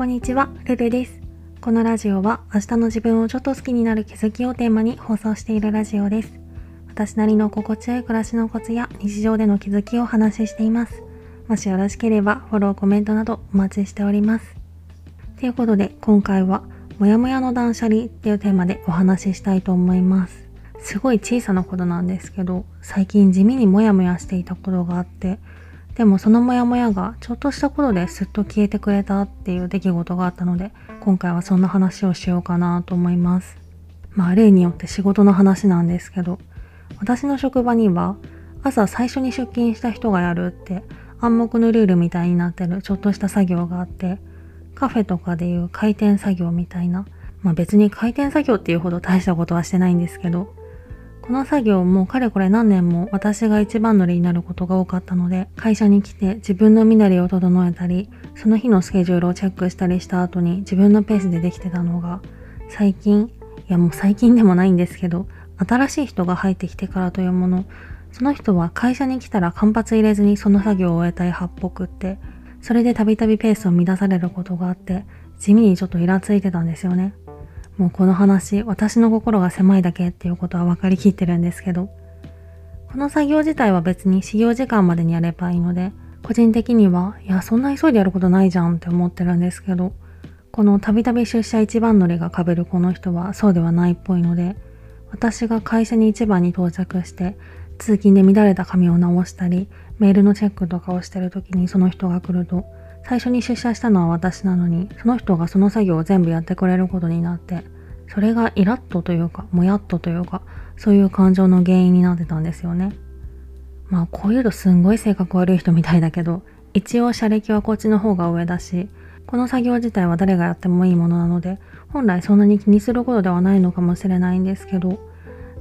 こんにちは、ルルです。このラジオは明日の自分をちょっと好きになる気づきをテーマに放送しているラジオです。私なりの心地よい暮らしのコツや日常での気づきをお話ししています。もしよろしければフォロー、コメントなどお待ちしております。ということで今回はもやもやの断捨離っていうテーマでお話ししたいと思います。すごい小さなことなんですけど、最近地味にモヤモヤしていたことがあって、でもそのモヤモヤがちょっとしたことですっと消えてくれたっていう出来事があったので、今回はそんな話をしようかなと思います。まあ例によって仕事の話なんですけど、私の職場には朝最初に出勤した人がやるって暗黙のルールみたいになってるちょっとした作業があって、カフェとかでいう回転作業みたいな、まあ別に回転作業っていうほど大したことはしてないんですけど、この作業もかれこれ何年も私が一番乗りになることが多かったので、会社に来て自分の身なりを整えたり、その日のスケジュールをチェックしたりした後に自分のペースでできてたのが、最近、いやもう最近でもないんですけど、新しい人が入ってきてからというもの、その人は会社に来たら間髪入れずにその作業を終えたい派っくって、それでたびたびペースを乱されることがあって、地味にちょっとイラついてたんですよね。もうこの話、私の心が狭いだけっていうことは分かりきってるんですけど、この作業自体は別に始業時間までにやればいいので、個人的には、いや、そんな急いでやることないじゃんって思ってるんですけど、このたびたび出社一番乗りが被るこの人はそうではないっぽいので、私が会社に一番に到着して、通勤で乱れた紙を直したり、メールのチェックとかをしてる時にその人が来ると、最初に出社したのは私なのに、その人がその作業を全部やってくれることになって、それがイラッとというか、もやっとというか、そういう感情の原因になってたんですよね。まあ、こういうとすんごい性格悪い人みたいだけど、一応社歴はこっちの方が上だし、この作業自体は誰がやってもいいものなので、本来そんなに気にすることではないのかもしれないんですけど、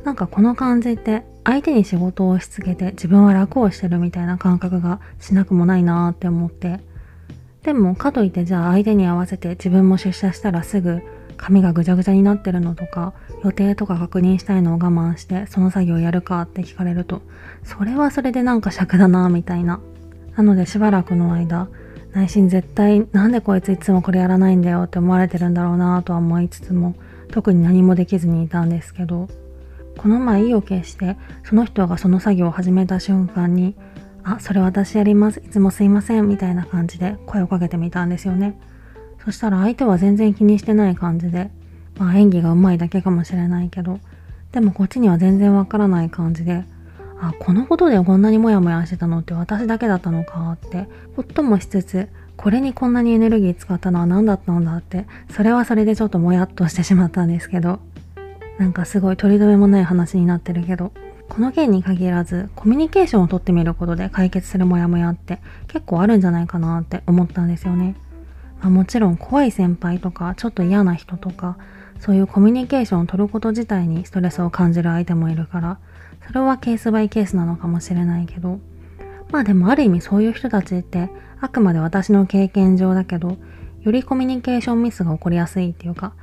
なんかこの感じって相手に仕事を押し付けて自分は楽をしてるみたいな感覚がしなくもないなーって思って、でも、かといってじゃあ相手に合わせて自分も出社したらすぐ髪がぐちゃぐちゃになってるのとか、予定とか確認したいのを我慢してその作業やるかって聞かれると、それはそれでなんか尺だなみたいな。なのでしばらくの間、内心絶対なんでこいついつもこれやらないんだよって思われてるんだろうなとは思いつつも、特に何もできずにいたんですけど、この前意を決してその人がその作業を始めた瞬間にあ、それ私やります。いつもすいません。みたいな感じで声をかけてみたんですよね。そしたら相手は全然気にしてない感じで、まあ演技が上手いだけかもしれないけど、でもこっちには全然わからない感じで、あ、このことでこんなにモヤモヤしてたのって私だけだったのかって、ほっともしつつ、これにこんなにエネルギー使ったのは何だったんだって、それはそれでちょっともやっとしてしまったんですけど、なんかすごい取り留めもない話になってるけど、この件に限らず、コミュニケーションをとってみることで解決するモヤモヤって結構あるんじゃないかなって思ったんですよね。まあ、もちろん怖い先輩とか、ちょっと嫌な人とか、そういうコミュニケーションを取ること自体にストレスを感じる相手もいるから、それはケースバイケースなのかもしれないけど、まあでもある意味そういう人たちってあくまで私の経験上だけど、よりコミュニケーションミスが起こりやすいっていうか、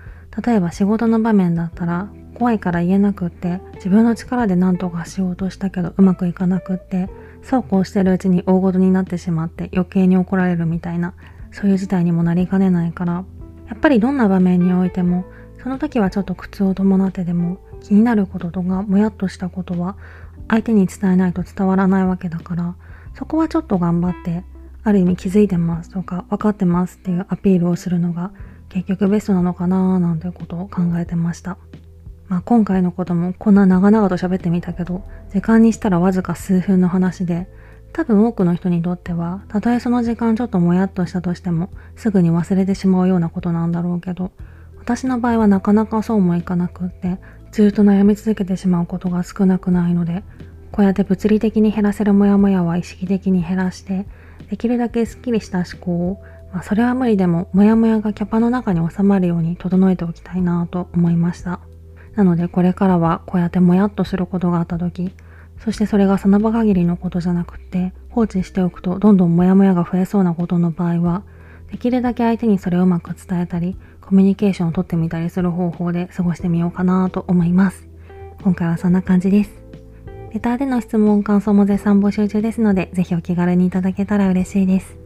例えば仕事の場面だったら怖いから言えなくって自分の力で何とかしようとしたけどうまくいかなくってそうこうしてるうちに大ごとになってしまって余計に怒られるみたいなそういう事態にもなりかねないからやっぱりどんな場面においてもその時はちょっと苦痛を伴ってでも気になることとかもやっとしたことは相手に伝えないと伝わらないわけだからそこはちょっと頑張ってある意味気づいてますとか分かってますっていうアピールをするのが結局ベストなのかなーなんてことを考えてました。まあ、今回のこともこんな長々と喋ってみたけど、時間にしたらわずか数分の話で、多分多くの人にとっては、たとえその時間ちょっともやっとしたとしても、すぐに忘れてしまうようなことなんだろうけど、私の場合はなかなかそうもいかなくって、ずっと悩み続けてしまうことが少なくないので、こうやって物理的に減らせるモヤモヤは意識的に減らして、できるだけスッキリした思考を、まあ、それは無理でも、モヤモヤがキャパの中に収まるように整えておきたいなと思いました。なのでこれからはこうやってもやっとすることがあった時、そしてそれがその場限りのことじゃなくって放置しておくとどんどんモヤモヤが増えそうなことの場合は、できるだけ相手にそれをうまく伝えたり、コミュニケーションをとってみたりする方法で過ごしてみようかなと思います。今回はそんな感じです。レターでの質問、感想も絶賛募集中ですので、ぜひお気軽にいただけたら嬉しいです。